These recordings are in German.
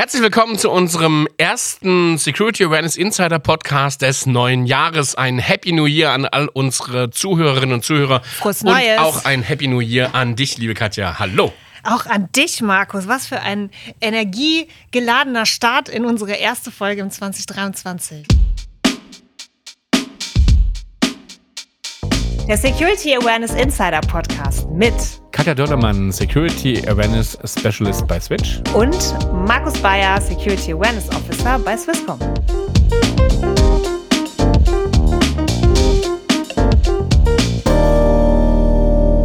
Herzlich willkommen zu unserem ersten Security Awareness Insider Podcast des neuen Jahres. Ein Happy New Year an all unsere Zuhörerinnen und Zuhörer. Frohes und Neues. auch ein Happy New Year an dich, liebe Katja. Hallo. Auch an dich, Markus. Was für ein energiegeladener Start in unsere erste Folge im 2023. Der Security Awareness Insider Podcast mit Katja Dördermann, Security Awareness Specialist bei Switch. und Markus Bayer, Security Awareness Officer bei Swisscom.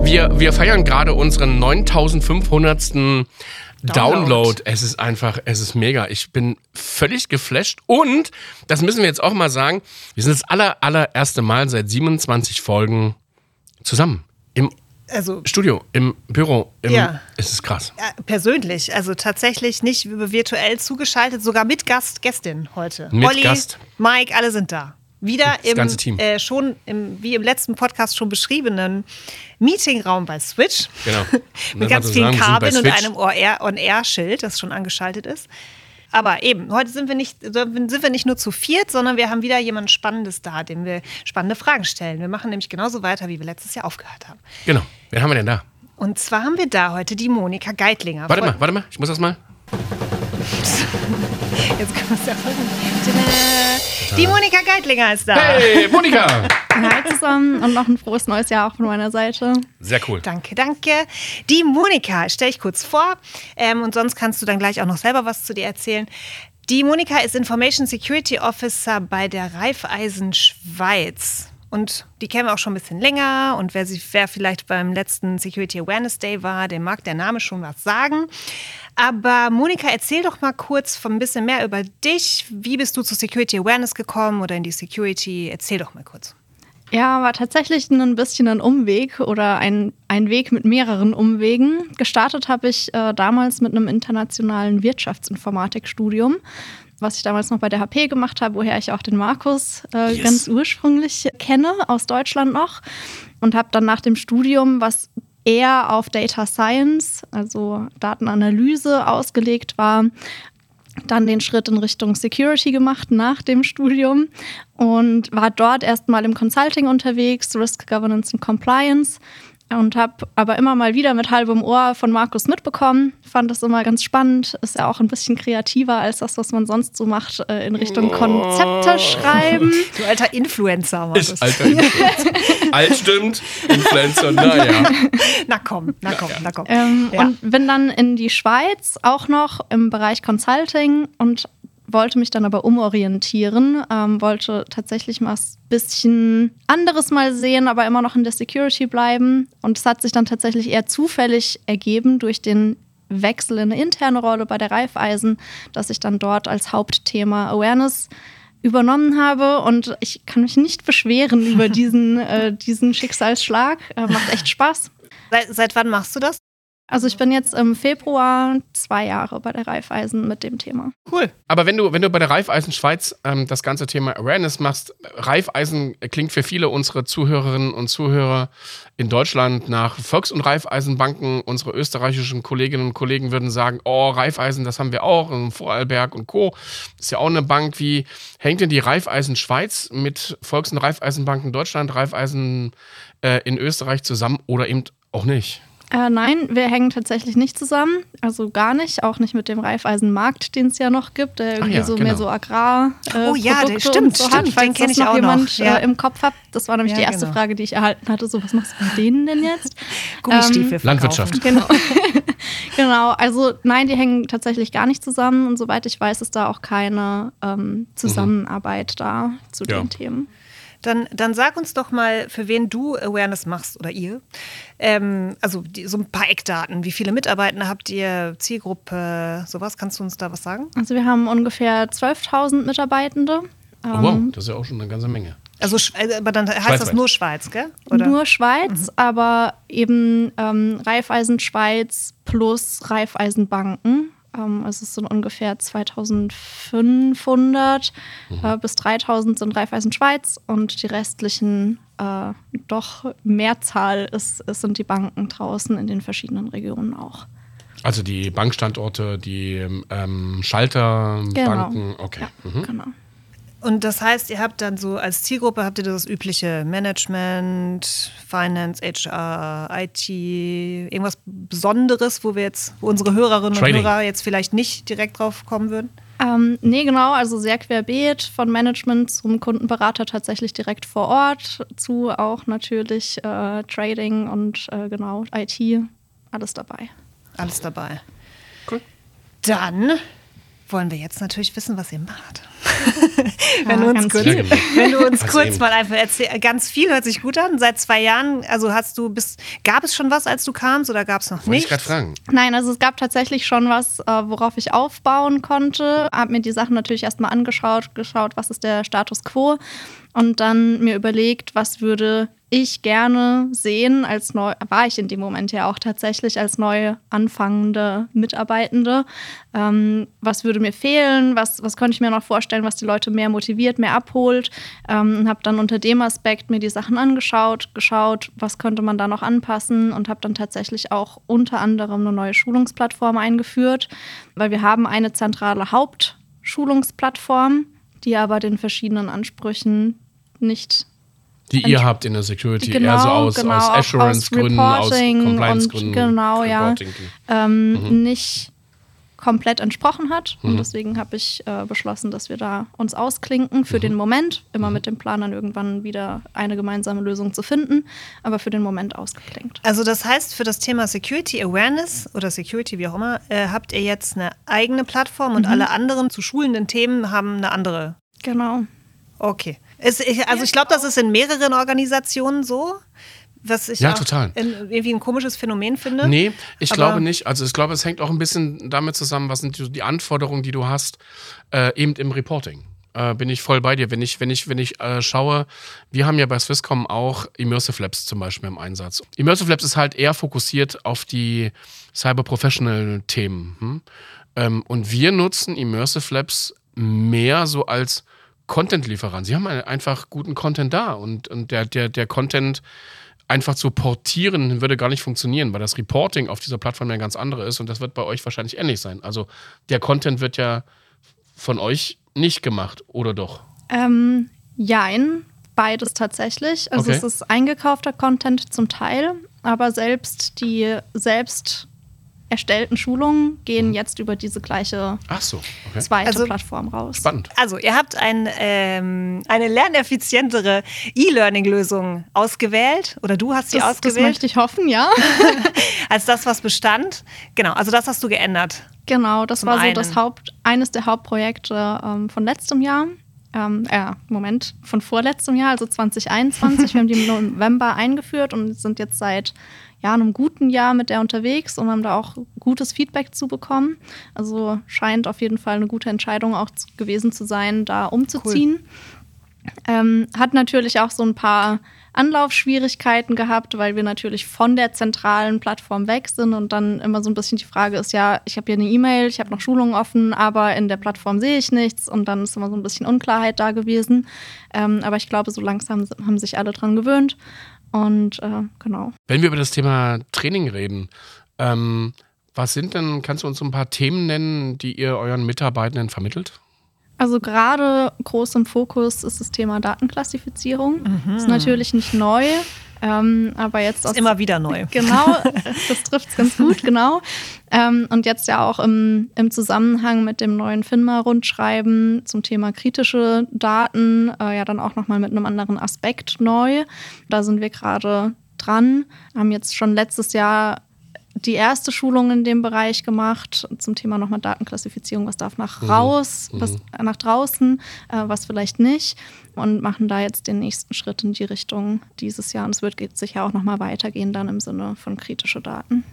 Wir, wir feiern gerade unseren 9500. Download. Download. Es ist einfach, es ist mega. Ich bin völlig geflasht. Und, das müssen wir jetzt auch mal sagen, wir sind das aller, allererste Mal seit 27 Folgen zusammen. Im Also Studio, im Büro. Im, Ja. Es ist krass. persönlich, also tatsächlich nicht virtuell zugeschaltet, sogar mit Gast, Gästin heute. Mit Olli, Gast. Mike, alle sind da. Wieder im. Äh, schon im, wie im letzten Podcast schon beschriebenen Meetingraum bei Switch. Genau. mit ganz vielen Kabeln und einem On-Air- On-Air-Schild, das schon angeschaltet ist. Aber eben, heute sind wir, nicht, sind wir nicht nur zu viert, sondern wir haben wieder jemand Spannendes da, dem wir spannende Fragen stellen. Wir machen nämlich genauso weiter, wie wir letztes Jahr aufgehört haben. Genau. Wen haben wir denn da? Und zwar haben wir da heute die Monika Geitlinger. Warte mal, warte mal. Ich muss das mal. Jetzt können wir es ja folgen. Die Monika Geitlinger ist da. Hey, Monika! Hi zusammen und noch ein frohes neues Jahr auch von meiner Seite. Sehr cool. Danke, danke. Die Monika, stelle ich kurz vor ähm, und sonst kannst du dann gleich auch noch selber was zu dir erzählen. Die Monika ist Information Security Officer bei der Raiffeisen Schweiz. Und die kennen wir auch schon ein bisschen länger. Und wer, sie, wer vielleicht beim letzten Security Awareness Day war, dem mag der Name schon was sagen. Aber Monika, erzähl doch mal kurz ein bisschen mehr über dich. Wie bist du zu Security Awareness gekommen oder in die Security? Erzähl doch mal kurz. Ja, war tatsächlich ein bisschen ein Umweg oder ein, ein Weg mit mehreren Umwegen. Gestartet habe ich äh, damals mit einem internationalen Wirtschaftsinformatikstudium, was ich damals noch bei der HP gemacht habe, woher ich auch den Markus äh, Yes. ganz ursprünglich kenne, aus Deutschland noch. Und habe dann nach dem Studium, was eher auf Data Science, also Datenanalyse ausgelegt war, dann den Schritt in Richtung Security gemacht nach dem Studium und war dort erstmal im Consulting unterwegs, Risk Governance und Compliance und habe aber immer mal wieder mit halbem Ohr von Markus mitbekommen. Fand das immer ganz spannend. Ist ja auch ein bisschen kreativer als das, was man sonst so macht, äh, in Richtung Konzepte schreiben. Du alter Influencer, Markus. Ist alter Influencer. Alt stimmt, Influencer, naja. Na komm, na komm, na komm. Ähm, Ja. Und bin dann in die Schweiz, auch noch im Bereich Consulting und wollte mich dann aber umorientieren, ähm, wollte tatsächlich mal ein bisschen anderes mal sehen, aber immer noch in der Security bleiben. Und es hat sich dann tatsächlich eher zufällig ergeben durch den Wechsel in eine interne Rolle bei der Raiffeisen, dass ich dann dort als Hauptthema Awareness übernommen habe und ich kann mich nicht beschweren über diesen, äh, diesen Schicksalsschlag. Äh, macht echt Spaß. Seit, seit wann machst du das? Also ich bin jetzt im Februar zwei Jahre bei der Raiffeisen mit dem Thema. Cool. Aber wenn du, wenn du bei der Raiffeisen Schweiz ähm, das ganze Thema Awareness machst, Raiffeisen klingt für viele unserer Zuhörerinnen und Zuhörer in Deutschland nach Volks- und Raiffeisenbanken. Unsere österreichischen Kolleginnen und Kollegen würden sagen, oh, Raiffeisen, das haben wir auch, und Vorarlberg und Co. Ist ja auch eine Bank. Wie hängt denn die Raiffeisen Schweiz mit Volks- und Raiffeisenbanken Deutschland, Raiffeisen äh, in Österreich zusammen oder eben auch nicht? Äh, nein, wir hängen tatsächlich nicht zusammen. Also gar nicht. Auch nicht mit dem Reifeisenmarkt, den es ja noch gibt, der irgendwie ja, so genau. mehr so Agrar. Äh, Oh ja, der- stimmt, so stimmt, Hat, falls den kenn das ich noch auch noch, jemand ja. äh, im Kopf hat. Das war nämlich Ja, die erste genau. Frage, die ich erhalten hatte. So, was machst du mit denen denn jetzt? Gummistiefel verkaufen. Landwirtschaft. Genau. genau, also nein, die hängen tatsächlich gar nicht zusammen und soweit ich weiß, ist da auch keine ähm, Zusammenarbeit da zu Ja. den Themen. Dann, dann sag uns doch mal, für wen du Awareness machst oder ihr. Ähm, also die, so ein paar Eckdaten. Wie viele Mitarbeiter habt ihr? Zielgruppe, sowas? Kannst du uns da was sagen? Also wir haben ungefähr 12.000 Mitarbeitende. Oh, Ähm, wow, das ist ja auch schon eine ganze Menge. Also, äh, aber dann heißt das nur Schweiz, gell? Oder? Nur Schweiz, aber eben ähm, Raiffeisen Schweiz plus Raiffeisenbanken. Ähm, also es sind ungefähr 2500 äh, bis 3000 sind Raiffeisen Schweiz und die restlichen äh, doch Mehrzahl ist, ist, sind die Banken draußen in den verschiedenen Regionen auch. Also die Bankstandorte, die ähm, Schalterbanken, okay. Ja, Mhm. genau. Und das heißt, ihr habt dann so als Zielgruppe habt ihr das übliche Management, Finance, HR, IT, irgendwas Besonderes, wo wir jetzt, wo unsere Hörerinnen Trading. und Hörer jetzt vielleicht nicht direkt drauf kommen würden? Ähm, nee, genau, also sehr querbeet von Management zum Kundenberater tatsächlich direkt vor Ort, zu auch natürlich äh, Trading und äh, genau IT, alles dabei. Alles dabei. Cool. Dann wollen wir jetzt natürlich wissen, was ihr macht. wenn, Ja, du uns kurz, viel. Wenn du uns Was kurz eben. mal einfach erzählst, ganz viel hört sich gut an. Seit zwei Jahren, also hast du bis, gab es schon was, als du kamst oder gab es noch Wollte nicht? ich gerade fragen. Nein, also es gab tatsächlich schon was, äh, worauf ich aufbauen konnte. Hab mir die Sachen natürlich erstmal angeschaut, geschaut, was ist der Status quo und dann mir überlegt, was würde ich gerne sehen als neu, war ich in dem Moment ja auch tatsächlich als neu anfangende Mitarbeitende. Ähm, was würde mir fehlen? Was, was könnte ich mir noch vorstellen, was die Leute mehr motiviert, mehr abholt? Ähm, und habe dann unter dem Aspekt mir die Sachen angeschaut, geschaut, was könnte man da noch anpassen und habe dann tatsächlich auch unter anderem eine neue Schulungsplattform eingeführt, weil wir haben eine zentrale Hauptschulungsplattform, die aber den verschiedenen Ansprüchen nicht Die ihr habt in der Security, eher Genau, so aus, genau, aus Assurance-Gründen, aus Compliance-Gründen. genau, ja. Reporting. ähm, Mhm. nicht komplett entsprochen hat. Und deswegen habe ich äh, beschlossen, dass wir da uns ausklinken Mhm. für den Moment, immer mit dem Plan, dann irgendwann wieder eine gemeinsame Lösung zu finden, aber für den Moment ausgeklinkt. Also das heißt, für das Thema Security Awareness oder Security, wie auch immer, äh, habt ihr jetzt eine eigene Plattform Mhm. und alle anderen zu schulenden Themen haben eine andere. Genau. Okay. Es, ich, also ich glaube, das ist in mehreren Organisationen so, was ich Ja, total. Irgendwie ein komisches Phänomen finde. Nee, ich glaube nicht. Also ich glaube, es hängt auch ein bisschen damit zusammen, was sind die, die Anforderungen, die du hast, äh, eben im Reporting. Äh, bin ich voll bei dir. Wenn ich, wenn ich, wenn ich äh, schaue, wir haben ja bei Swisscom auch Immersive Labs zum Beispiel im Einsatz. Immersive Labs ist halt eher fokussiert auf die Cyber-Professional-Themen. Hm? Ähm, und wir nutzen Immersive Labs mehr so als Content-Lieferant. Sie haben einfach guten Content da und, und der, der, der Content einfach zu portieren würde gar nicht funktionieren, weil das Reporting auf dieser Plattform ja ganz andere ist und das wird bei euch wahrscheinlich ähnlich sein. Also der Content wird ja von euch nicht gemacht, oder doch? Ähm, jein, beides tatsächlich. Also Okay. es ist eingekaufter Content zum Teil, aber selbst die selbst erstellten Schulungen gehen jetzt über diese gleiche Ach so, okay. zweite Also- Plattform raus. Spannend. Also, ihr habt ein, ähm, eine lerneffizientere E-Learning-Lösung ausgewählt oder du hast sie Das, das ausgewählt möchte ich hoffen, ja. als das, was bestand. Genau, also das hast du geändert. Genau, das Zum war so einen. das Haupt, eines der Hauptprojekte ähm, von letztem Jahr. Ähm, ja, Moment, von vorletztem Jahr, also 2021. Wir haben die im November eingeführt und sind jetzt seit ja, einem guten Jahr mit der unterwegs und haben da auch gutes Feedback zu bekommen. Also scheint auf jeden Fall eine gute Entscheidung auch gewesen zu sein, da umzuziehen. Ähm, hat natürlich auch so ein paar Anlaufschwierigkeiten gehabt, weil wir natürlich von der zentralen Plattform weg sind und dann immer so ein bisschen die Frage ist, ja, ich habe hier eine E-Mail, ich habe noch Schulungen offen, aber in der Plattform sehe ich nichts und dann ist immer so ein bisschen Unklarheit da gewesen. Ähm, aber ich glaube, so langsam haben sich alle dran gewöhnt und äh, genau. Wenn wir über das Thema Training reden, ähm, was sind denn, kannst du uns so ein paar Themen nennen, die ihr euren Mitarbeitenden vermittelt? Also gerade groß im Fokus ist das Thema Datenklassifizierung. Ist natürlich nicht neu, ähm, aber jetzt Ist immer wieder neu. Genau, das trifft es ganz gut, genau. Ähm, und jetzt ja auch im, im Zusammenhang mit dem neuen FINMA-Rundschreiben zum Thema kritische Daten, äh, ja dann auch nochmal mit einem anderen Aspekt neu. Da sind wir gerade dran, haben jetzt schon letztes Jahr die erste Schulung in dem Bereich gemacht zum Thema nochmal Datenklassifizierung, was darf nach raus, was nach draußen, äh, was vielleicht nicht. Und machen da jetzt den nächsten Schritt in die Richtung dieses Jahr. Und es wird sicher auch nochmal weitergehen dann im Sinne von kritische Daten.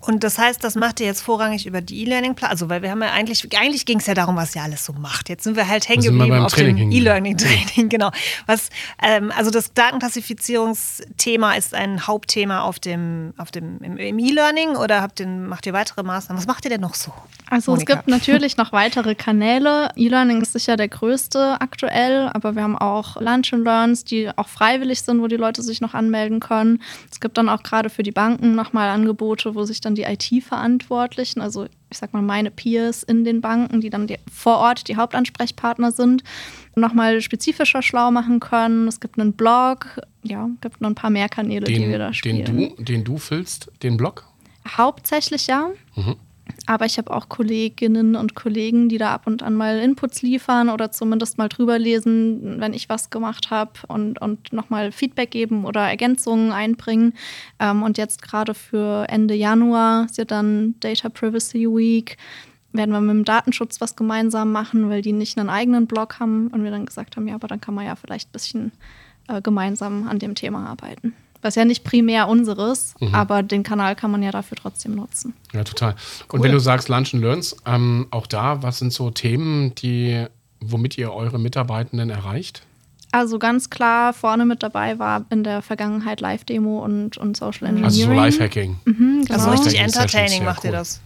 Und das heißt, das macht ihr jetzt vorrangig über die E-Learning-Plattform. Also, weil wir haben ja eigentlich, eigentlich ging es ja darum, was ihr alles so macht. Jetzt sind wir halt hängen geblieben auf Training dem. E-Learning-Training, genau. Was, ähm, also das Datenklassifizierungsthema ist ein Hauptthema auf dem, auf dem, im, im E-Learning oder habt ihr, macht ihr weitere Maßnahmen? Was macht ihr denn noch so? Also Monika. es gibt natürlich noch weitere Kanäle. E-Learning ist sicher der größte aktuell, aber wir haben auch Lunch and Learns, die auch freiwillig sind, wo die Leute sich noch anmelden können. Es gibt dann auch gerade für die Banken nochmal Angebote, wo sich dann die IT-Verantwortlichen, also ich sag mal meine Peers in den Banken, die dann die, vor Ort die Hauptansprechpartner sind, nochmal spezifischer schlau machen können. Es gibt einen Blog, ja, gibt noch ein paar mehr Kanäle, Den, die wir da spielen. den, du, den du füllst, den Blog? Hauptsächlich ja. Aber ich habe auch Kolleginnen und Kollegen, die da ab und an mal Inputs liefern oder zumindest mal drüber lesen, wenn ich was gemacht habe und, und nochmal Feedback geben oder Ergänzungen einbringen. Ähm, und jetzt gerade für Ende Januar ist ja dann Data Privacy Week. Werden wir mit dem Datenschutz was gemeinsam machen, weil die nicht einen eigenen Blog haben und wir dann gesagt haben, ja, aber dann kann man ja vielleicht ein bisschen äh, gemeinsam an dem Thema arbeiten. Was ja nicht primär unseres, aber den Kanal kann man ja dafür trotzdem nutzen. Ja, total. Und wenn du sagst Lunch and Learns, ähm, auch da, was sind so Themen, die, womit ihr eure Mitarbeitenden erreicht? Also ganz klar vorne mit dabei war in der Vergangenheit Live-Demo und, und Social Engineering. Also so Lifehacking. Mhm, genau. Also richtig entertaining macht cool. ihr das.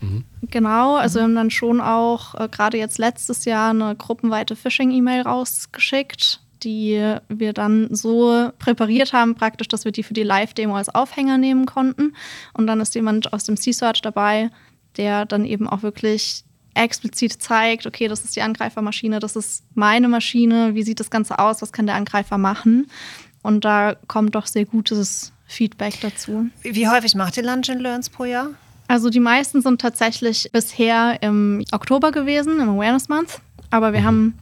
Genau, also wir haben dann schon auch äh, gerade jetzt letztes Jahr eine gruppenweite Phishing-E-Mail rausgeschickt, die wir dann so präpariert haben, praktisch, dass wir die für die Live-Demo als Aufhänger nehmen konnten. Und dann ist jemand aus dem C-Search dabei, der dann eben auch wirklich explizit zeigt, okay, das ist die Angreifermaschine, das ist meine Maschine, wie sieht das Ganze aus, was kann der Angreifer machen? Und da kommt doch sehr gutes Feedback dazu. Wie häufig macht ihr Lunch and Learns pro Jahr? Also die meisten sind tatsächlich bisher im Oktober gewesen, im Awareness Month. Aber wir haben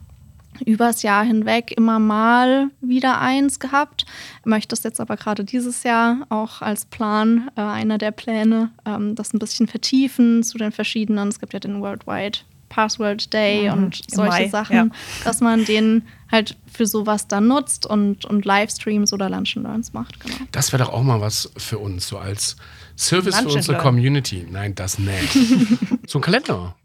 übers Jahr hinweg immer mal wieder eins gehabt. Möchte es jetzt aber gerade dieses Jahr auch als Plan, äh, einer der Pläne, ähm, das ein bisschen vertiefen zu den verschiedenen. Es gibt ja den Worldwide Password Day Mhm, und solche Mai, Sachen, ja. dass man den halt für sowas dann nutzt und, und Livestreams oder Lunch and Learns macht. Genau. Das wäre doch auch mal was für uns, so als Service Lunch für unsere. Community. Nein, das nicht. so ein Kalender.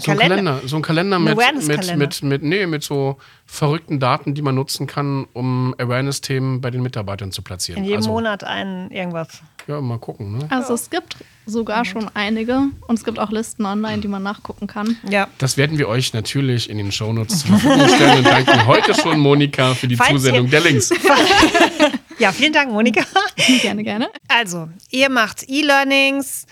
So ein Kalender. Kalender, so ein Kalender Ein mit, mit, mit, mit, nee, mit so verrückten Daten, die man nutzen kann, um Awareness-Themen bei den Mitarbeitern zu platzieren. In jedem also, Monat ein irgendwas. Ja, mal gucken. Ne? Also es gibt sogar schon einige und es gibt auch Listen online, die man nachgucken kann. Ja. Das werden wir euch natürlich in den Shownotes zur Verfügung stellen und danken heute schon Monika für die Falls Zusendung der Links. Ja, vielen Dank, Monika. gerne, gerne. Also, ihr macht E-Learnings,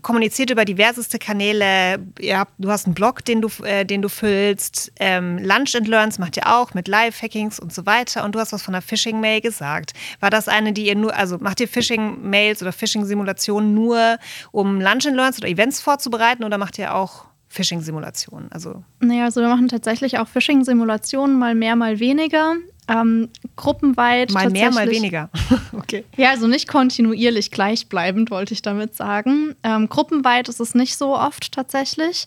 kommuniziert über diverseste Kanäle. Habt, du hast einen Blog, den du, äh, den du füllst. Ähm, Lunch and Learns macht ihr auch mit Live-Hackings und so weiter. Und du hast was von einer Phishing-Mail gesagt. War das eine, die ihr nur, also macht ihr Phishing-Mails oder Phishing-Simulationen nur, um Lunch and Learns oder Events vorzubereiten oder macht ihr auch Phishing-Simulationen? Also, Naja, also wir machen tatsächlich auch Phishing-Simulationen, mal mehr, mal weniger. Ähm, gruppenweit. mal mehr, mal weniger. okay. Ja, also nicht kontinuierlich gleichbleibend, wollte ich damit sagen. Ähm, gruppenweit ist es nicht so oft tatsächlich.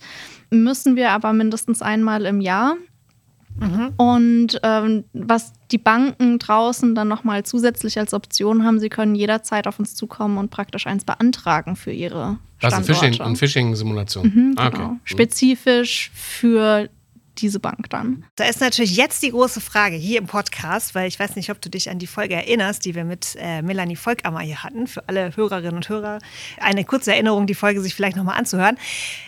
Müssen wir aber mindestens einmal im Jahr. Und ähm, was die Banken draußen dann nochmal zusätzlich als Option haben, sie können jederzeit auf uns zukommen und praktisch eins beantragen für ihre Also Standorte. Phishing, eine Phishing-Simulation. ah, okay. Genau. Spezifisch für diese Bank dann. Da ist natürlich jetzt die große Frage hier im Podcast, weil ich weiß nicht, ob du dich an die Folge erinnerst, die wir mit äh, Melanie Volkammer hier hatten, für alle Hörerinnen und Hörer. Eine kurze Erinnerung, die Folge sich vielleicht nochmal anzuhören.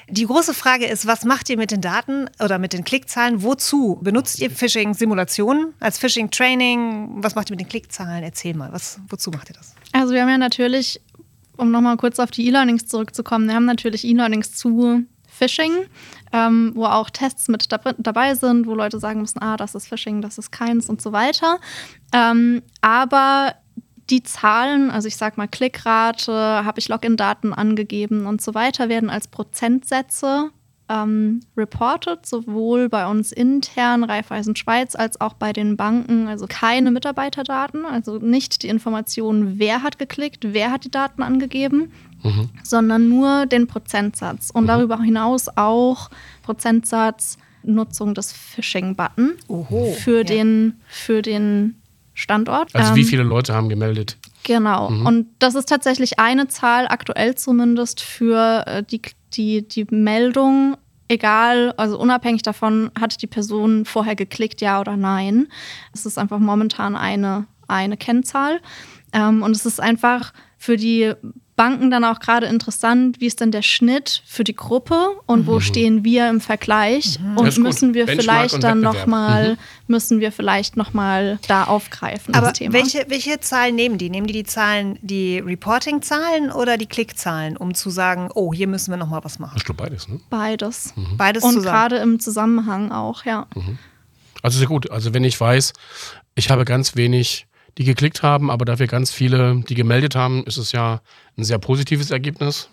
Die große Frage ist, was macht ihr mit den Daten oder mit den Klickzahlen? Wozu? Benutzt ihr Phishing-Simulationen als Phishing-Training? Was macht ihr mit den Klickzahlen? Erzähl mal, was, wozu macht ihr das? Also wir haben ja natürlich, um nochmal kurz auf die E-Learnings zurückzukommen, wir haben natürlich E-Learnings zu Phishing, ähm, wo auch Tests mit dab dabei sind, wo Leute sagen müssen, ah, das ist Phishing, das ist keins und so weiter. Ähm, aber die Zahlen, also ich sag mal Klickrate, habe ich Login-Daten angegeben und so weiter, werden als Prozentsätze ähm, reported, sowohl bei uns intern, Raiffeisen Schweiz, als auch bei den Banken. Also keine Mitarbeiterdaten, also nicht die Information, wer hat geklickt, wer hat die Daten angegeben, sondern nur den Prozentsatz. Und darüber hinaus auch Prozentsatz Nutzung des Phishing-Button für, ja. den, für den Standort. Also wie Ähm, viele Leute haben gemeldet? Genau. Und das ist tatsächlich eine Zahl, aktuell zumindest, für äh, die, die, die Meldung, egal, also unabhängig davon, hat die Person vorher geklickt, ja oder nein. Es ist einfach momentan eine, eine Kennzahl. Ähm, und es ist einfach für die Banken dann auch gerade interessant, wie ist denn der Schnitt für die Gruppe und wo Mhm. stehen wir im Vergleich Das und müssen wir Benchmark vielleicht dann Wettbewerb. noch mal Mhm. müssen wir vielleicht noch mal da aufgreifen Aber das Thema. welche, welche Zahlen nehmen die? Nehmen die die Zahlen, die Reporting-Zahlen oder die Klickzahlen, um zu sagen, oh, hier müssen wir noch mal was machen? Ich glaube beides, ne? Beides. Beides Und zusammen. gerade im Zusammenhang auch, ja. Also sehr gut. Also wenn ich weiß, ich habe ganz wenig, die geklickt haben, aber dafür ganz viele, die gemeldet haben, ist es ja ein sehr positives Ergebnis.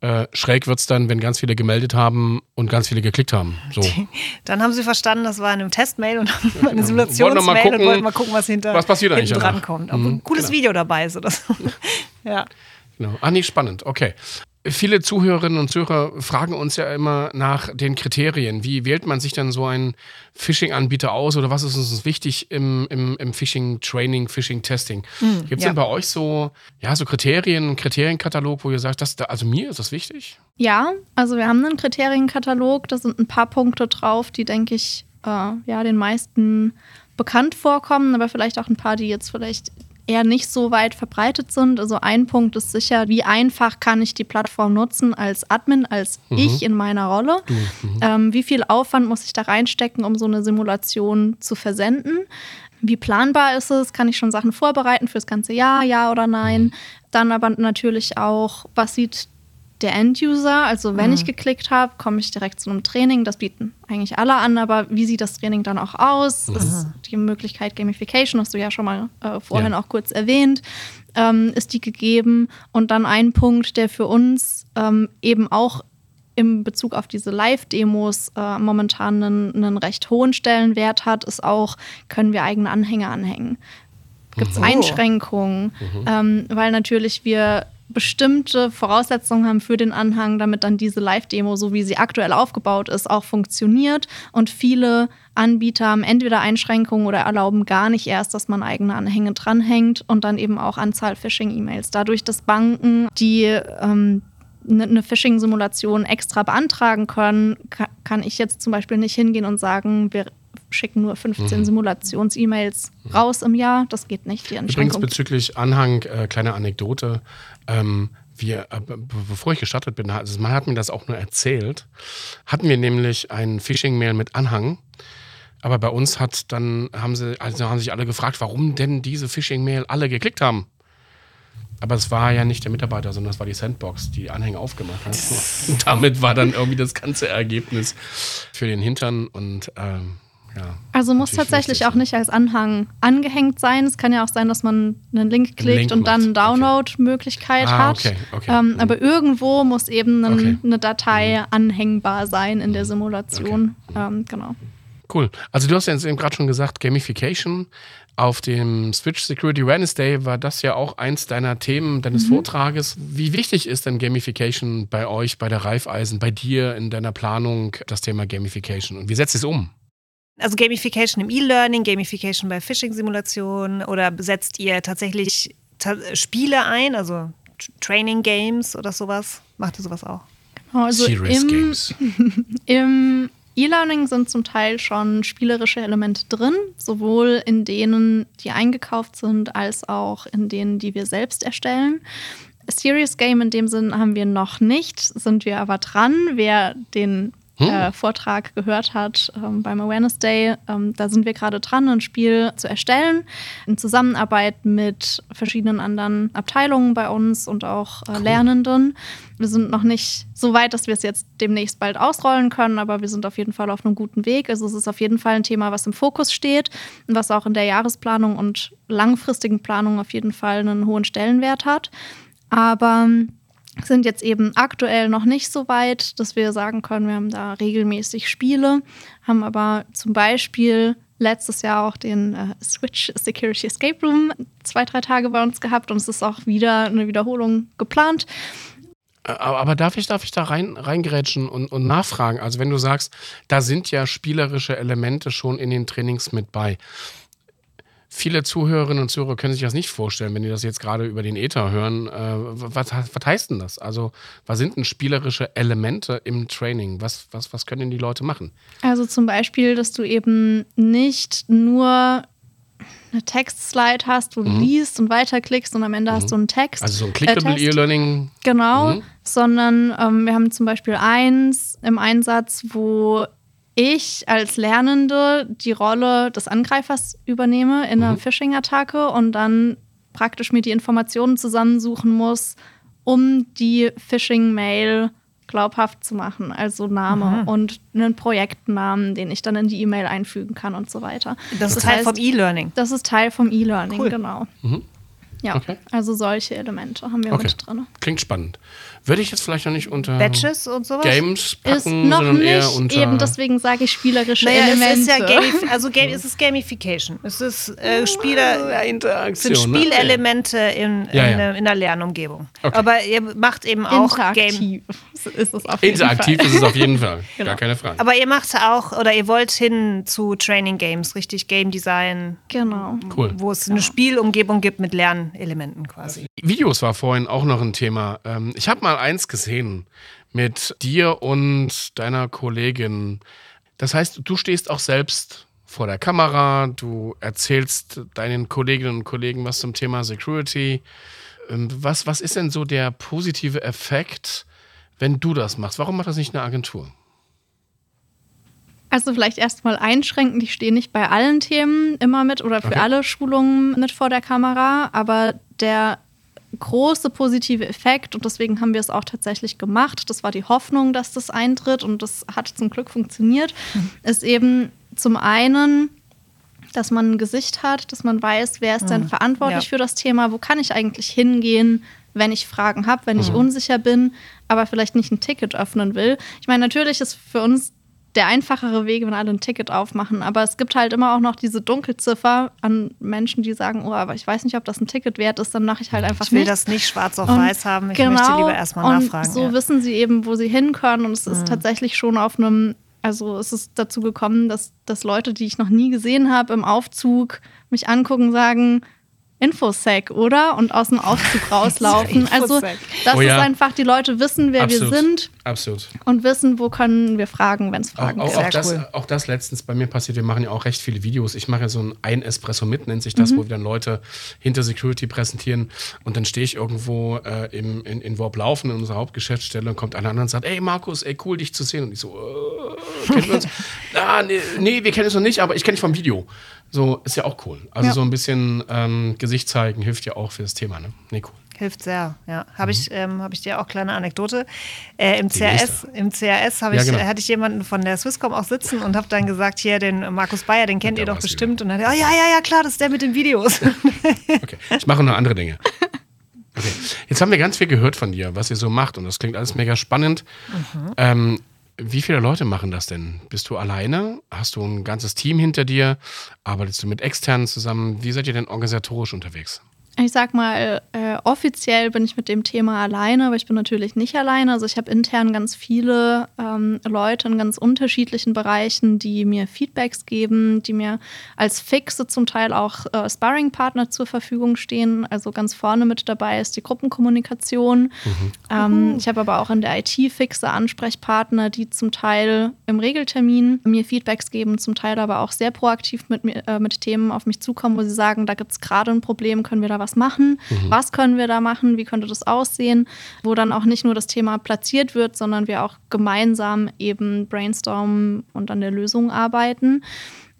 Äh, schräg wird es dann, wenn ganz viele gemeldet haben und ganz viele geklickt haben. So. Dann haben sie verstanden, das war eine Testmail und eine mal Simulationsmail gucken, und wollten mal gucken, was hinter was passiert hinten dran kommt. Ob Mhm, ein cooles genau. Video dabei ist oder so. ja. Genau. Ah, nee, spannend. Okay. Viele Zuhörerinnen und Zuhörer fragen uns ja immer nach den Kriterien. Wie wählt man sich dann so einen Phishing-Anbieter aus oder was ist uns wichtig im, im, im Phishing-Training, Phishing-Testing? Gibt es ja. denn bei euch so, ja, so Kriterien, einen Kriterienkatalog, wo ihr sagt, das, da- also mir ist das wichtig? Ja, also wir haben einen Kriterienkatalog, da sind ein paar Punkte drauf, die, denke ich, äh, ja, den meisten bekannt vorkommen, aber vielleicht auch ein paar, die jetzt vielleicht eher nicht so weit verbreitet sind. Also ein Punkt ist sicher, wie einfach kann ich die Plattform nutzen als Admin, als ich in meiner Rolle. Ähm, wie viel Aufwand muss ich da reinstecken, um so eine Simulation zu versenden? Wie planbar ist es? Kann ich schon Sachen vorbereiten fürs ganze Jahr, ja oder nein? Dann aber natürlich auch, was sieht der End-User, also wenn ich geklickt habe, komme ich direkt zu einem Training. Das bieten eigentlich alle an, aber wie sieht das Training dann auch aus? Ist die Möglichkeit Gamification, hast du ja schon mal äh, vorhin Ja. auch kurz erwähnt, ähm, ist die gegeben? Und dann ein Punkt, der für uns ähm, eben auch im Bezug auf diese Live-Demos äh, momentan einen, einen recht hohen Stellenwert hat, ist auch, können wir eigene Anhänger anhängen? Gibt es Oh. Einschränkungen? Ähm, weil natürlich wir bestimmte Voraussetzungen haben für den Anhang, damit dann diese Live-Demo, so wie sie aktuell aufgebaut ist, auch funktioniert. Und viele Anbieter haben entweder Einschränkungen oder erlauben gar nicht erst, dass man eigene Anhänge dranhängt und dann eben auch Anzahl Phishing-E-Mails. Dadurch, dass Banken die ähm, eine eine Phishing-Simulation extra beantragen können, ka- kann ich jetzt zum Beispiel nicht hingehen und sagen, wir schicken nur 15 Simulations-E-Mails raus im Jahr. Das geht nicht, die Übrigens Einschränkung. bezüglich Anhang, äh, kleine Anekdote. Ähm, wir, äh, be- bevor ich gestartet bin, also man hat mir das auch nur erzählt, hatten wir nämlich ein Phishing-Mail mit Anhang. Aber bei uns hat dann, haben sie, also haben sich alle gefragt, warum denn diese Phishing-Mail alle geklickt haben. Aber es war ja nicht der Mitarbeiter, sondern es war die Sandbox, die die Anhänge aufgemacht hat. Und damit war dann irgendwie das ganze Ergebnis für den Hintern und ähm, ja. Also muss tatsächlich auch nicht als Anhang angehängt sein. Es kann ja auch sein, dass man einen Link klickt Link und dann eine macht. Okay. Download-Möglichkeit Ah, hat. okay, okay. Ähm, Mhm. Aber irgendwo muss eben ein. Mhm. eine Datei anhängbar sein in der Simulation. Ähm, genau. Cool. Also du hast ja jetzt eben gerade schon gesagt, Gamification. Auf dem Switch Security Awareness Day war das ja auch eins deiner Themen deines Vortrages. Wie wichtig ist denn Gamification bei euch, bei der Raiffeisen, bei dir in deiner Planung, das Thema Gamification? Und wie setzt ihr es um? Also Gamification im E-Learning, Gamification bei Phishing-Simulationen oder setzt ihr tatsächlich ta Spiele ein, also Training Games oder sowas? Macht ihr sowas auch? Genau, Also Serious im, Games. Im E-Learning sind zum Teil schon spielerische Elemente drin, sowohl in denen, die eingekauft sind, als auch in denen, die wir selbst erstellen. Serious Game in dem Sinn haben wir noch nicht, sind wir aber dran. Wer den äh, Vortrag gehört hat ähm, beim Awareness Day, ähm, da sind wir gerade dran, ein Spiel zu erstellen, in Zusammenarbeit mit verschiedenen anderen Abteilungen bei uns und auch äh, Lernenden. Wir sind noch nicht so weit, dass wir es jetzt demnächst bald ausrollen können, aber wir sind auf jeden Fall auf einem guten Weg. Also es ist auf jeden Fall ein Thema, was im Fokus steht und was auch in der Jahresplanung und langfristigen Planung auf jeden Fall einen hohen Stellenwert hat. Aber sind jetzt eben aktuell noch nicht so weit, dass wir sagen können, wir haben da regelmäßig Spiele, haben aber zum Beispiel letztes Jahr auch den äh, Switch Security Escape Room zwei, drei Tage bei uns gehabt und es ist auch wieder eine Wiederholung geplant. Aber, aber darf ich, darf ich da rein, reingerätschen und, und nachfragen? Also wenn du sagst, da sind ja spielerische Elemente schon in den Trainings mit bei. Viele Zuhörerinnen und Zuhörer können sich das nicht vorstellen, wenn die das jetzt gerade über den Ether hören. Äh, was, was heißt denn das? Also, was sind denn spielerische Elemente im Training? Was, was, was können denn die Leute machen? Also zum Beispiel, dass du eben nicht nur eine Textslide hast, wo du liest und weiterklickst und am Ende hast du einen Text. Mhm. Also so ein äh, Clickable Test. E-Learning. Genau, Mhm. sondern ähm, wir haben zum Beispiel eins im Einsatz, wo ich als Lernende die Rolle des Angreifers übernehme in einer Mhm. Phishing-Attacke und dann praktisch mir die Informationen zusammensuchen muss, um die Phishing-Mail glaubhaft zu machen. Also Name und einen Projektnamen, den ich dann in die E-Mail einfügen kann und so weiter. Das ist Teil vom E-Learning. Das ist Teil vom E-Learning, Cool. genau. Ja, Okay. also solche Elemente haben wir Okay. mit drin. Klingt spannend. Würde ich jetzt vielleicht noch nicht unter Badges und sowas? Games packen, Ist noch sondern eher nicht, unter. eben deswegen sage ich spielerische Naja, Elemente. es ist ja Gamif also Game, es ist Gamification. Es ist äh, Spieler, ja, sind Interaktion. ne? Spielelemente in, in, Ja, ja. der- in der Lernumgebung. Okay. Aber ihr macht eben auch Game. Interaktiv ist es auf jeden Interaktiv Fall. ist es auf jeden Fall. Genau. Gar keine Frage. Aber ihr macht auch, oder ihr wollt hin zu Training Games, richtig Game Design, Genau. cool. wo es eine Spielumgebung gibt mit Lernelementen quasi. Videos war vorhin auch noch ein Thema. Ähm, Ich habe mal eins gesehen mit dir und deiner Kollegin. Das heißt, du stehst auch selbst vor der Kamera, du erzählst deinen Kolleginnen und Kollegen was zum Thema Security. Ähm, Was, was ist denn so der positive Effekt, wenn du das machst? Warum macht das nicht eine Agentur? Also vielleicht erstmal einschränken, ich stehe nicht bei allen Themen immer mit oder für Okay. alle Schulungen mit vor der Kamera, aber der große positive Effekt und deswegen haben wir es auch tatsächlich gemacht. Das war die Hoffnung, dass das eintritt und das hat zum Glück funktioniert. Ist eben zum einen, dass man ein Gesicht hat, dass man weiß, wer ist denn verantwortlich Ja. für das Thema, wo kann ich eigentlich hingehen, wenn ich Fragen habe, wenn ich unsicher bin, aber vielleicht nicht ein Ticket öffnen will. Ich meine, natürlich ist für uns der einfachere Weg, wenn alle ein Ticket aufmachen. Aber es gibt halt immer auch noch diese Dunkelziffer an Menschen, die sagen, oh, aber ich weiß nicht, ob das ein Ticket wert ist, dann mache ich halt einfach Ich will nicht. das nicht schwarz auf Und weiß haben. Ich möchte lieber erstmal und nachfragen. So ja. Mhm. wissen sie eben, wo sie hin können. Und es ist tatsächlich schon auf einem, also es ist dazu gekommen, dass, dass Leute, die ich noch nie gesehen habe, im Aufzug mich angucken, sagen, Infosec, oder? Und aus dem Aufzug rauslaufen. also Infosec. das Oh ja. ist einfach, die Leute wissen, wer Absolut. wir sind Absolut. und wissen, wo können wir fragen, wenn es Auch, Fragen auch, gibt. auch, Sehr das, cool. auch das letztens bei mir passiert. Wir machen ja auch recht viele Videos. Ich mache ja so ein ein Espresso mit, nennt sich das, wo wir dann Leute hinter Security präsentieren. Und dann stehe ich irgendwo äh, im, in, in Warp laufen in unserer Hauptgeschäftsstelle und kommt einer an und sagt: Ey, Markus, ey, cool, dich zu sehen. Und ich so: äh, Kennen wir uns? ah, nee, nee, wir kennen uns noch nicht, aber ich kenne dich vom Video. So, ist ja auch cool. Also Ja. so ein bisschen ähm, Gesicht zeigen hilft ja auch für das Thema. Ne? Nee, cool. Hilft sehr, ja. Habe ich, ähm, hab ich dir auch kleine Anekdote. Äh, Im Die CRS, im CRS Ja, ich, genau. hatte ich jemanden von der Swisscom auch sitzen und habe dann gesagt, hier den Markus Bayer, den kennt ihr doch bestimmt. Und dann, hat er, oh, ja, ja, ja, klar, das ist der mit den Videos. Okay, ich mache noch andere Dinge. Okay. Jetzt haben wir ganz viel gehört von dir, was ihr so macht und das klingt alles mega spannend. Ähm, wie viele Leute machen das denn? Bist du alleine? Hast du ein ganzes Team hinter dir? Arbeitest du mit externen zusammen? Wie seid ihr denn organisatorisch unterwegs? Ich sag mal, äh, offiziell bin ich mit dem Thema alleine, aber ich bin natürlich nicht alleine. Also ich habe intern ganz viele ähm, Leute in ganz unterschiedlichen Bereichen, die mir Feedbacks geben, die mir als Fixe zum Teil auch äh, Sparring-Partner zur Verfügung stehen. Also ganz vorne mit dabei ist die Gruppenkommunikation. Ähm, ich habe aber auch in der IT fixe Ansprechpartner, die zum Teil im Regeltermin mir Feedbacks geben, zum Teil aber auch sehr proaktiv mit, mir, äh, mit Themen auf mich zukommen, wo sie sagen, da gibt es gerade ein Problem, können wir da was machen? Was können wir da machen? Wie könnte das aussehen? Wo dann auch nicht nur das Thema platziert wird, sondern wir auch gemeinsam eben brainstormen und an der Lösung arbeiten.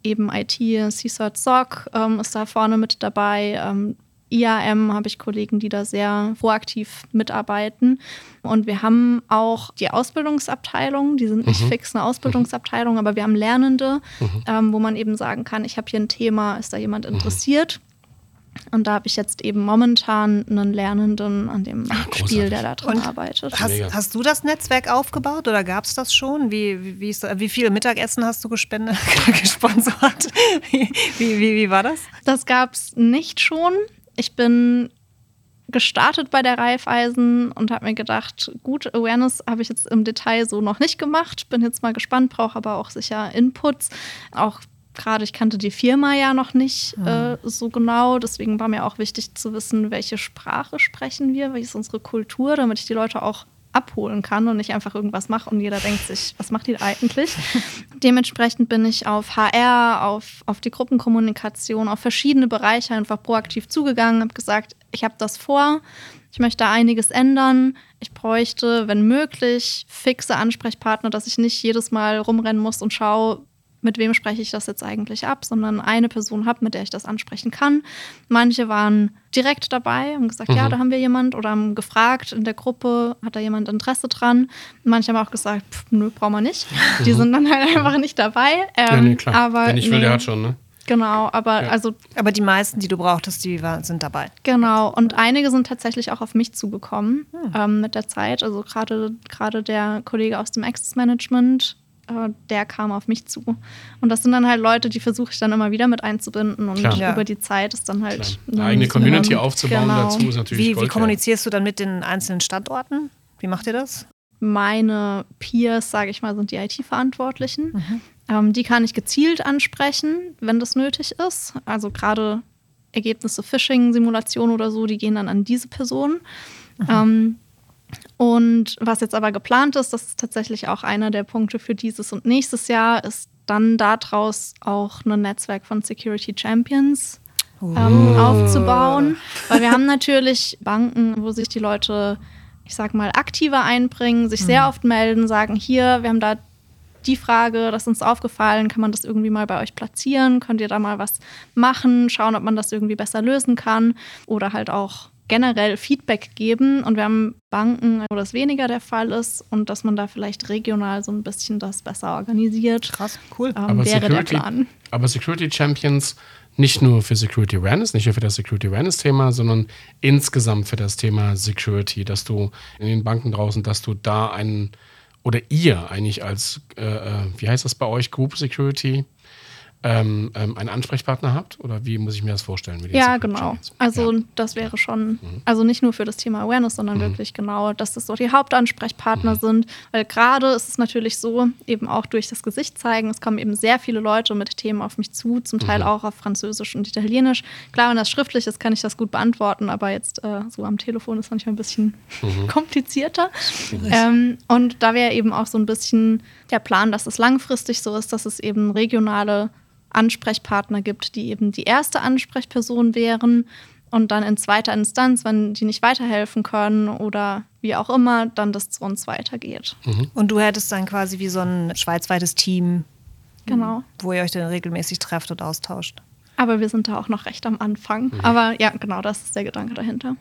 Eben IT, CSOC SOC ähm, ist da vorne mit dabei. Ähm, IAM habe ich Kollegen, die da sehr proaktiv mitarbeiten. Und wir haben auch die Ausbildungsabteilung, die sind nicht fix eine Ausbildungsabteilung, aber wir haben Lernende, ähm, wo man eben sagen kann, ich habe hier ein Thema, ist da jemand interessiert? Und da habe ich jetzt eben momentan einen Lernenden an dem Spiel, der da drin Und arbeitet. Hast, hast du das Netzwerk aufgebaut oder gab es das schon? Wie, wie, wie, ist, wie viele Mittagessen hast du gespendet, gesponsert? Wie, wie, wie, wie war das? Das gab es nicht schon. Ich bin gestartet bei der Raiffeisen und habe mir gedacht, gut, Awareness habe ich jetzt im Detail so noch nicht gemacht. Bin jetzt mal gespannt, brauche aber auch sicher Inputs. Auch gerade, ich kannte die Firma ja noch nicht äh, so genau. Deswegen war mir auch wichtig zu wissen, welche Sprache sprechen wir, welche ist unsere Kultur, damit ich die Leute auch abholen kann und nicht einfach irgendwas mache und jeder denkt sich, was macht die da eigentlich? dementsprechend bin ich auf HR, auf, auf die Gruppenkommunikation, auf verschiedene Bereiche einfach proaktiv zugegangen, habe gesagt, ich habe das vor, ich möchte da einiges ändern. Ich bräuchte, wenn möglich, fixe Ansprechpartner, dass ich nicht jedes Mal rumrennen muss und schaue, mit wem spreche ich das jetzt eigentlich ab, sondern eine Person habe, mit der ich das ansprechen kann. Manche waren direkt dabei, haben gesagt, mhm. ja, da haben wir jemand oder haben gefragt in der Gruppe, hat da jemand Interesse dran. Manche haben auch gesagt, pff, nö, brauchen wir nicht. Mhm. Die sind dann halt einfach nicht dabei. Ähm, ja, nee, klar. Aber, Wer nicht will, nee. der hat schon, ne? Genau, aber ja. also. Aber die meisten, die du brauchtest, die war, sind dabei. Genau, und einige sind tatsächlich auch auf mich zugekommen hm. ähm, mit der Zeit. Also gerade gerade der Kollege aus dem Access Management, der kam auf mich zu. Und das sind dann halt Leute, die versuche ich dann immer wieder mit einzubinden und ja. über die Zeit ist dann halt. Eine eigene Community ähm, aufzubauen genau. dazu ist natürlich. Wie, wie kommunizierst du dann mit den einzelnen Standorten? Wie macht ihr das? Meine Peers, sage ich mal, sind die IT-Verantwortlichen. Mhm. Ähm, die kann ich gezielt ansprechen, wenn das nötig ist. Also gerade Ergebnisse Phishing-Simulation oder so, die gehen dann an diese Person. Mhm. Ähm, und was jetzt aber geplant ist, das ist tatsächlich auch einer der Punkte für dieses und nächstes Jahr, ist dann daraus auch ein Netzwerk von Security Champions ähm, oh. aufzubauen. Weil wir haben natürlich Banken, wo sich die Leute, ich sag mal, aktiver einbringen, sich sehr mhm. oft melden, sagen, hier, wir haben da die Frage, das ist uns aufgefallen, kann man das irgendwie mal bei euch platzieren? Könnt ihr da mal was machen? Schauen, ob man das irgendwie besser lösen kann? Oder halt auch generell Feedback geben. Und wir haben Banken, wo das weniger der Fall ist und dass man da vielleicht regional so ein bisschen das besser organisiert. Krass, cool. Ähm, aber wäre Security, der Plan. Aber Security Champions nicht nur für Security Awareness, nicht nur für das Security Awareness-Thema, sondern insgesamt für das Thema Security, dass du in den Banken draußen, dass du da einen oder ihr eigentlich als, äh, äh, wie heißt das bei euch, Group Security, ähm, ähm, einen Ansprechpartner habt? Oder wie muss ich mir das vorstellen? ja, genau. Also ja. das wäre schon, mhm. also nicht nur für das Thema Awareness, sondern mhm. wirklich genau, dass das so die Hauptansprechpartner mhm. sind. Weil gerade ist es natürlich so, eben auch durch das Gesicht zeigen, es kommen eben sehr viele Leute mit Themen auf mich zu, zum Teil mhm. auch auf Französisch und Italienisch. Klar, wenn das schriftlich ist, kann ich das gut beantworten, aber jetzt äh, so am Telefon ist manchmal ein bisschen mhm. komplizierter. Ähm, und da wäre eben auch so ein bisschen der Plan, dass es langfristig so ist, dass es eben regionale Ansprechpartner gibt, die eben die erste Ansprechperson wären und dann in zweiter Instanz, wenn die nicht weiterhelfen können oder wie auch immer, dann das zu uns weitergeht. Mhm. Und du hättest dann quasi wie so ein schweizweites Team, genau. wo ihr euch dann regelmäßig trefft und austauscht. Aber wir sind da auch noch recht am Anfang. Mhm. Aber ja, genau, das ist der Gedanke dahinter.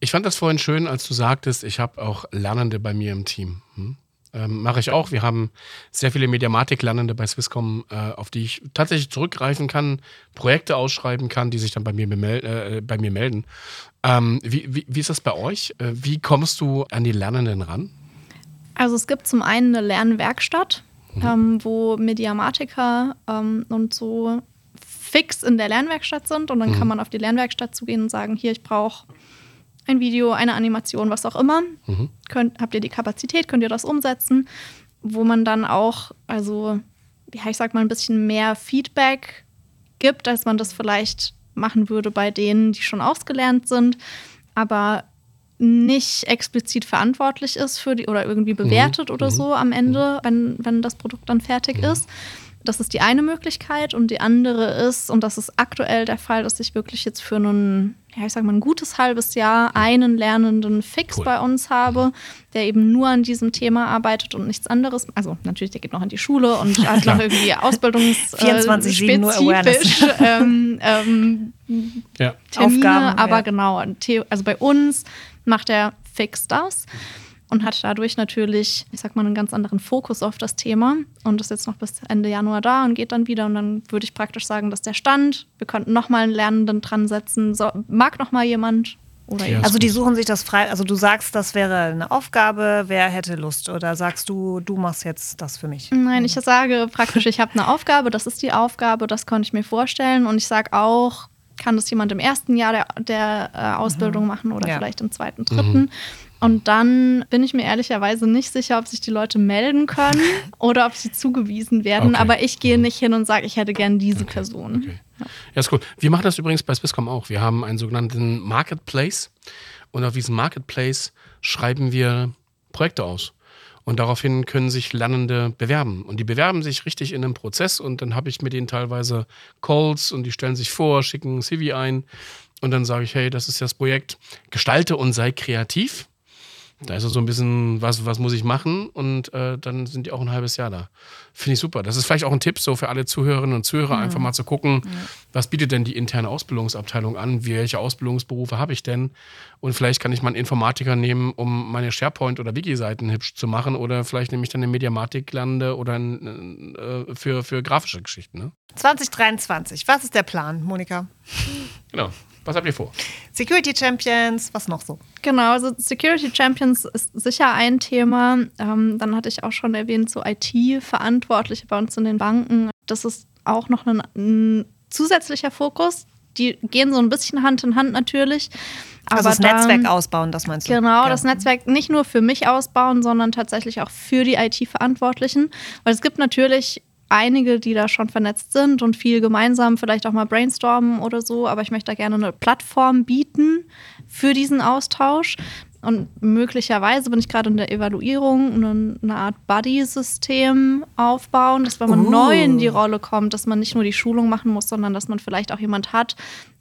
Ich fand das vorhin schön, als du sagtest, ich habe auch Lernende bei mir im Team. Hm? Ähm, Mache ich auch. Wir haben sehr viele Mediamatik-Lernende bei Swisscom, äh, auf die ich tatsächlich zurückgreifen kann, Projekte ausschreiben kann, die sich dann bei mir, äh, bei mir melden. Ähm, wie, wie, wie, ist das bei euch? Äh, wie kommst du an die Lernenden ran? Also es gibt zum einen eine Lernwerkstatt, mhm. ähm, wo Mediamatiker ähm, und so fix in der Lernwerkstatt sind und dann mhm. kann man auf die Lernwerkstatt zugehen und sagen, hier, ich brauche ein Video, eine Animation, was auch immer. Mhm. Könnt, habt ihr die Kapazität, könnt ihr das umsetzen, wo man dann auch, also, ja, ich sag mal, ein bisschen mehr Feedback gibt, als man das vielleicht machen würde bei denen, die schon ausgelernt sind, aber nicht explizit verantwortlich ist für die oder irgendwie bewertet mhm. oder mhm. so am Ende, mhm. wenn, wenn das Produkt dann fertig mhm. ist. Das ist die eine Möglichkeit und die andere ist, und das ist aktuell der Fall, dass ich wirklich jetzt für einen, ja, ich sag mal, ein gutes halbes Jahr einen Lernenden fix cool. bei uns habe, der eben nur an diesem Thema arbeitet und nichts anderes. Also natürlich, der geht noch in die Schule und hat noch irgendwie Ausbildungs 24 äh, Awareness. ähm, ähm, ja. Termine, Aufgaben, aber ja. genau, also bei uns macht er fix das und hat dadurch natürlich, ich sag mal, einen ganz anderen Fokus auf das Thema und ist jetzt noch bis Ende Januar da und geht dann wieder. Und dann würde ich praktisch sagen, dass der Stand, wir könnten nochmal einen Lernenden dran setzen. So, mag nochmal jemand? Oder ja, also die suchen sich das frei, also du sagst, das wäre eine Aufgabe, wer hätte Lust? Oder sagst du, du machst jetzt das für mich? Nein, ich sage praktisch, ich habe eine Aufgabe, das ist die Aufgabe, das konnte ich mir vorstellen. Und ich sage auch, kann das jemand im ersten Jahr der, der äh, Ausbildung mhm. machen oder ja. vielleicht im zweiten, dritten. Mhm. Und dann bin ich mir ehrlicherweise nicht sicher, ob sich die Leute melden können oder ob sie zugewiesen werden. Okay. Aber ich gehe mhm. nicht hin und sage, ich hätte gern diese okay. Person. Okay. Ja. ja, ist cool. Wir machen das übrigens bei Swisscom auch. Wir haben einen sogenannten Marketplace und auf diesem Marketplace schreiben wir Projekte aus. Und daraufhin können sich Lernende bewerben. Und die bewerben sich richtig in einem Prozess und dann habe ich mit denen teilweise Calls und die stellen sich vor, schicken ein CV ein. Und dann sage ich, hey, das ist das Projekt, gestalte und sei kreativ. Da ist so ein bisschen, was, was muss ich machen? Und äh, dann sind die auch ein halbes Jahr da. Finde ich super. Das ist vielleicht auch ein Tipp so für alle Zuhörerinnen und Zuhörer, einfach mal zu gucken, was bietet denn die interne Ausbildungsabteilung an? Welche Ausbildungsberufe habe ich denn? Und vielleicht kann ich mal einen Informatiker nehmen, um meine SharePoint- oder Wiki-Seiten hübsch zu machen. Oder vielleicht nehme ich dann eine Mediamatik lande oder ein, äh, für, für grafische Geschichten. Ne? 2023. Was ist der Plan, Monika? Genau. Was habt ihr vor? Security Champions, was noch so? Genau, also Security Champions ist sicher ein Thema. Ähm, dann hatte ich auch schon erwähnt, so IT-Verantwortliche bei uns in den Banken. Das ist auch noch ein, ein zusätzlicher Fokus. Die gehen so ein bisschen Hand in Hand natürlich. Also das da- Netzwerk ausbauen, das meinst du? Genau, Ja. das Netzwerk nicht nur für mich ausbauen, sondern tatsächlich auch für die IT-Verantwortlichen. Weil es gibt natürlich einige, die da schon vernetzt sind und viel gemeinsam vielleicht auch mal brainstormen oder so. Aber ich möchte da gerne eine Plattform bieten für diesen Austausch. Und möglicherweise bin ich gerade in der Evaluierung, eine, eine Art Buddy-System aufbauen, dass wenn man Uh. neu in die Rolle kommt, dass man nicht nur die Schulung machen muss, sondern dass man vielleicht auch jemand hat,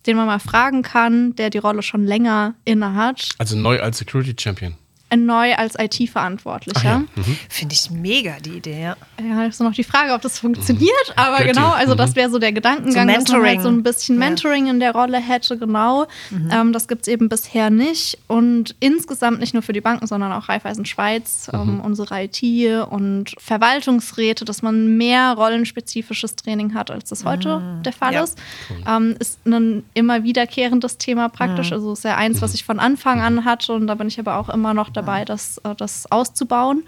den man mal fragen kann, der die Rolle schon länger innehat, Also neu als Security Champion. Neu als IT-Verantwortlicher. ja. Ja. Finde ich mega, die Idee, ja. ist noch die Frage, ob das funktioniert, aber Könnte. genau, also das wäre so der Gedankengang, So dass man halt so ein bisschen Ja. Mentoring in der Rolle hätte, genau. Ähm, das gibt es eben bisher nicht und insgesamt nicht nur für die Banken, sondern auch Raiffeisen Schweiz, ähm, unsere IT und Verwaltungsräte, dass man mehr rollenspezifisches Training hat, als das heute der Fall Ja. ist. Ähm, ist ein immer wiederkehrendes Thema praktisch, also ist ja eins, was ich von Anfang an hatte und da bin ich aber auch immer noch dabei, das, äh, das auszubauen.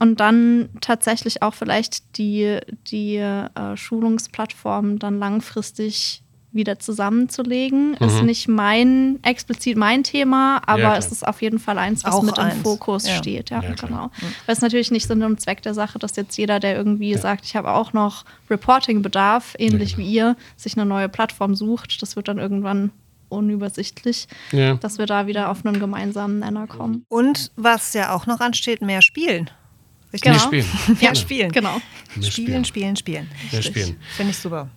Und dann tatsächlich auch vielleicht die, die äh, Schulungsplattform dann langfristig wieder zusammenzulegen. Ist nicht mein, explizit mein Thema, aber klar. es ist auf jeden Fall eins, was Auch mit eins. im Fokus Ja. steht. Ja, Ja, genau. Weil es natürlich nicht Sinn und Zweck der Sache, dass jetzt jeder, der irgendwie sagt, ich habe auch noch Reporting-Bedarf, ähnlich genau. wie ihr, sich eine neue Plattform sucht. Das wird dann irgendwann unübersichtlich, Ja. dass wir da wieder auf einen gemeinsamen Nenner kommen. Und was ja auch noch ansteht, mehr spielen. Richtig? Mehr Genau. spielen. Mehr spielen. Genau. Mehr Spielen, spielen, spielen. Mehr spielen. Finde ich super.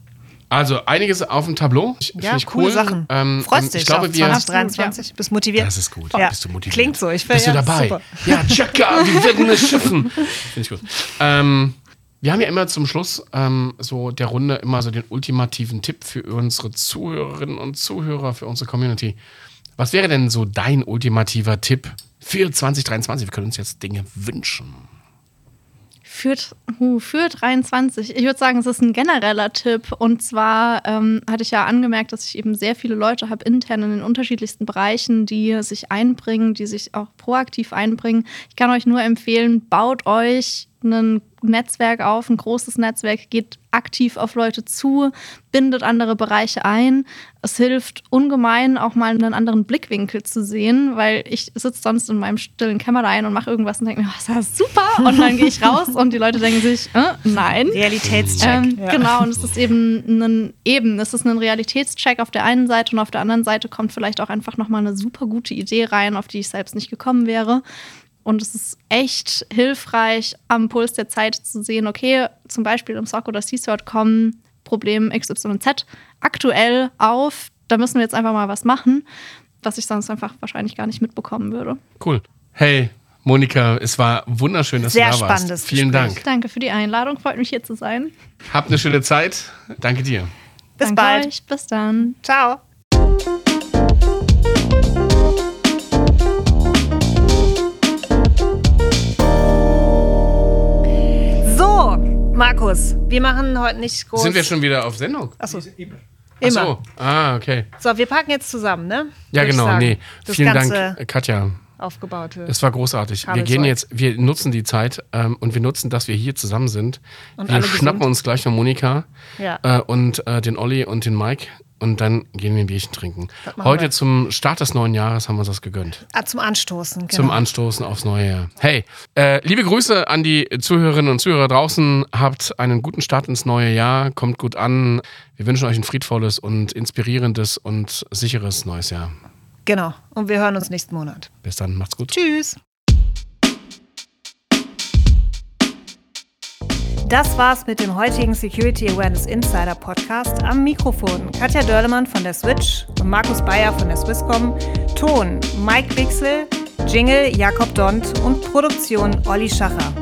Also einiges auf dem Tableau. Ich- Ja, Finde ich coole cool. Sachen. Ähm, Freust ähm, dich Ich glaube, wir. 2023? Bist motiviert? Das ist gut. Ja. Bist du motiviert? Klingt so. Ich will- Bist du ja, dabei? super. Ja, Chaka, wir werden es schaffen. Finde ich gut. Ähm, wir haben ja immer zum Schluss ähm, so der Runde immer so den ultimativen Tipp für unsere Zuhörerinnen und Zuhörer, für unsere Community. Was wäre denn so dein ultimativer Tipp für 2023? Wir können uns jetzt Dinge wünschen. Für, uh, für 23. Ich würde sagen, es ist ein genereller Tipp. Und zwar ähm, hatte ich ja angemerkt, dass ich eben sehr viele Leute habe intern in den unterschiedlichsten Bereichen, die sich einbringen, die sich auch proaktiv einbringen. Ich kann euch nur empfehlen, baut euch ein Netzwerk auf, ein großes Netzwerk, geht aktiv auf Leute zu, bindet andere Bereiche ein. Es hilft ungemein, auch mal einen anderen Blickwinkel zu sehen, weil ich sitze sonst in meinem stillen Kämmerlein und mache irgendwas und denke mir, oh, das ist super. Und dann gehe ich raus und die Leute denken sich, äh, nein. Realitätscheck. Ähm, ja. Genau, und es ist eben ein, eben, es ist ein Realitätscheck auf der einen Seite und auf der anderen Seite kommt vielleicht auch einfach nochmal eine super gute Idee rein, auf die ich selbst nicht gekommen wäre. Und es ist echt hilfreich, am Puls der Zeit zu sehen, okay, zum Beispiel im SOC oder CSOT kommen Problem XYZ aktuell auf. Da müssen wir jetzt einfach mal was machen, was ich sonst einfach wahrscheinlich gar nicht mitbekommen würde. Cool. Hey, Monika, es war wunderschön, dass Sehr du da warst. spannendes Vielen Gespräch. Dank. Danke für die Einladung, freut mich hier zu sein. Habt eine schöne Zeit. Danke dir. Bis Danke bald. Euch. Bis dann. Ciao. Markus, wir machen heute nicht groß. Sind wir schon wieder auf Sendung? Achso. Ach Immer. so. Ah, okay. So, wir packen jetzt zusammen, ne? Ja, Würde genau. Nee. Das Vielen ganze Dank, Katja. aufgebaute. Es war großartig. Wir gehen jetzt, wir nutzen die Zeit ähm, und wir nutzen, dass wir hier zusammen sind. Und wir alle schnappen gesund. uns gleich noch Monika Ja. äh, und äh, den Olli und den Mike und dann gehen wir ein Bierchen trinken. Heute wir. zum Start des neuen Jahres haben wir uns das gegönnt. Ah, zum Anstoßen. Genau. Zum Anstoßen aufs neue Jahr. Hey, äh, liebe Grüße an die Zuhörerinnen und Zuhörer draußen. Habt einen guten Start ins neue Jahr. Kommt gut an. Wir wünschen euch ein friedvolles und inspirierendes und sicheres neues Jahr. Genau. Und wir hören uns nächsten Monat. Bis dann. Macht's gut. Tschüss. Das war's mit dem heutigen Security Awareness Insider Podcast. Am Mikrofon Katja Dörlemann von der Switch und Markus Bayer von der Swisscom. Ton Mike Wixel, Jingle Jakob Dont und Produktion Olli Schacher.